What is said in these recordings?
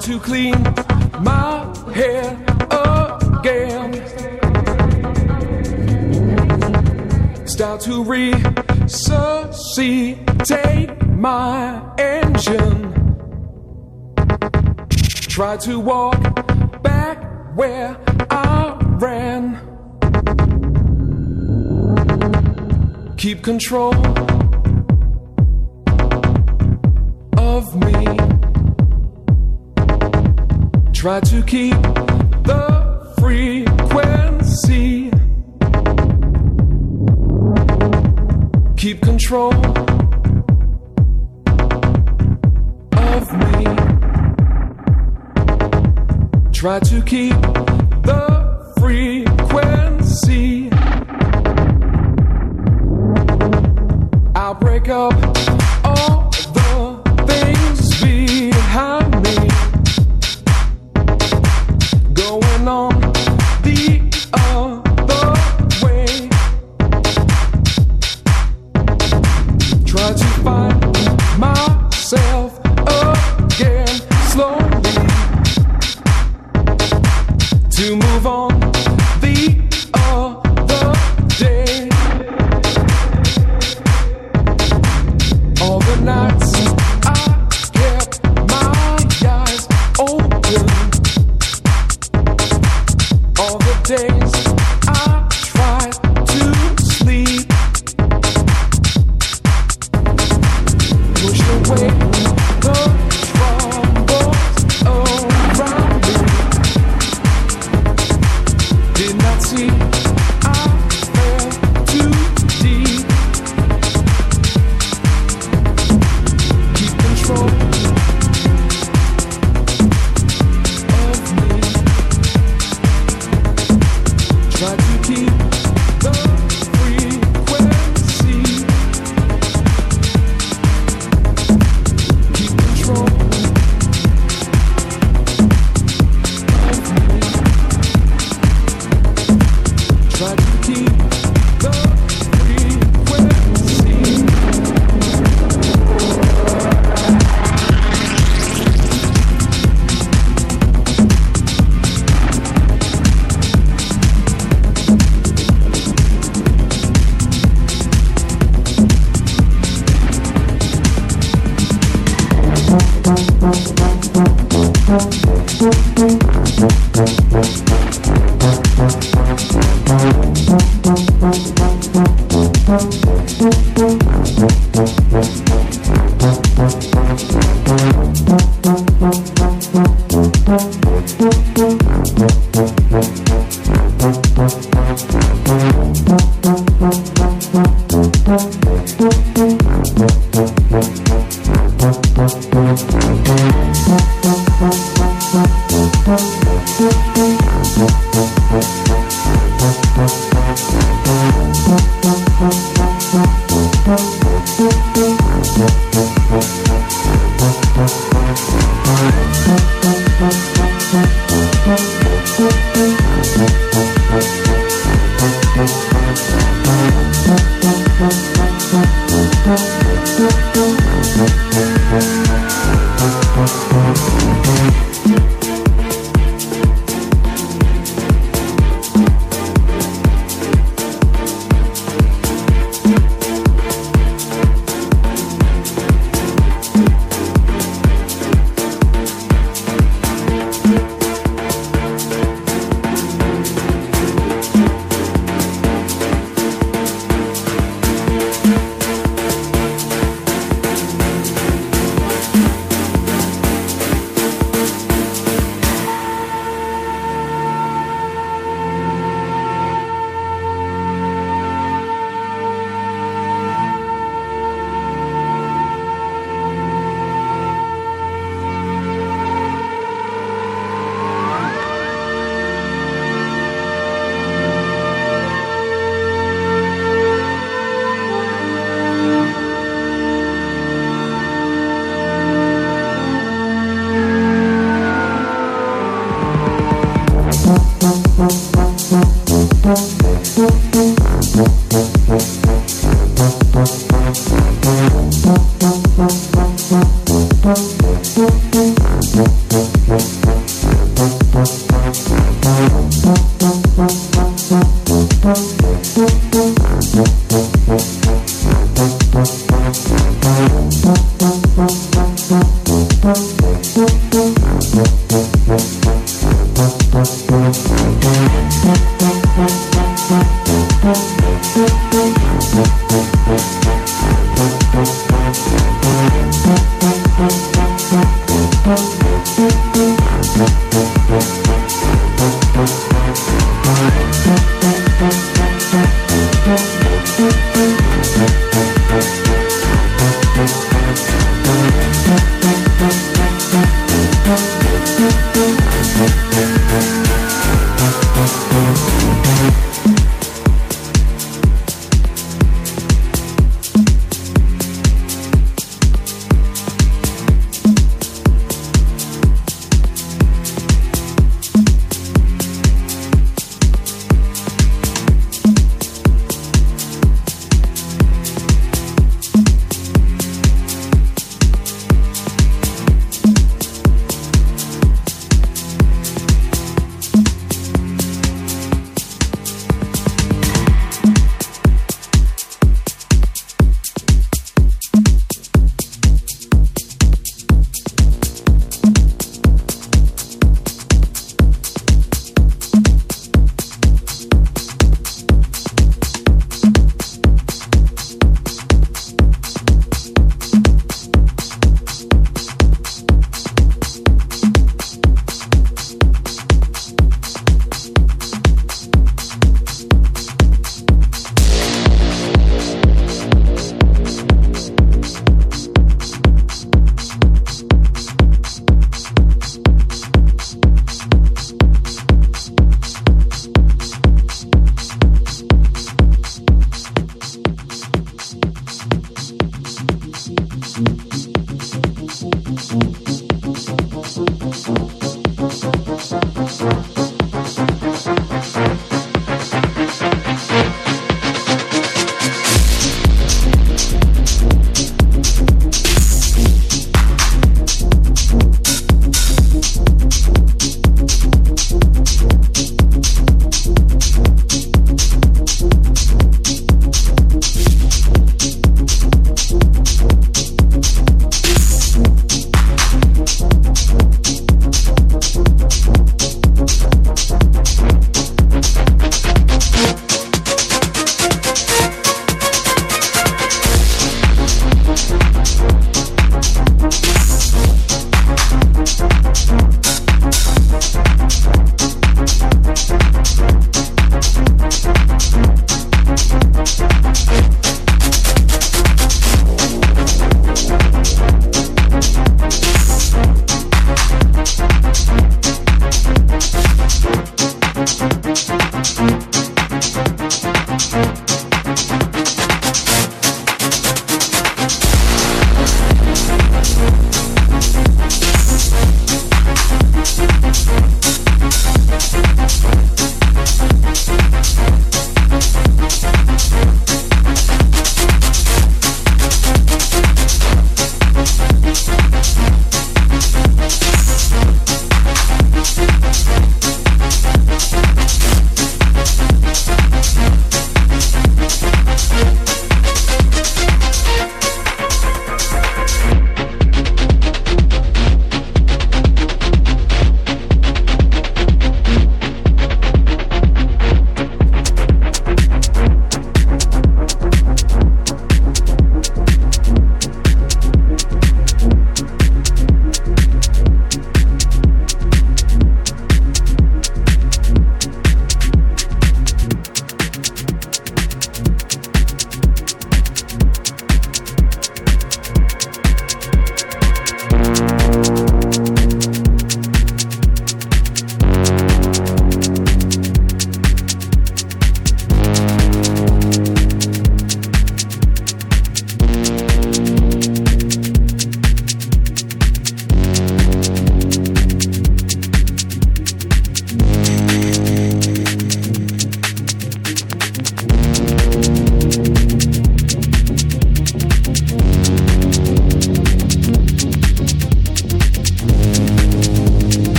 to clean my hair again. Start to resuscitate my engine. Try to walk back where I ran. Keep control. try to keep the frequency. Keep control of me. Try to keep the frequency. I'll break up.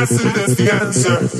answer, that's the answer.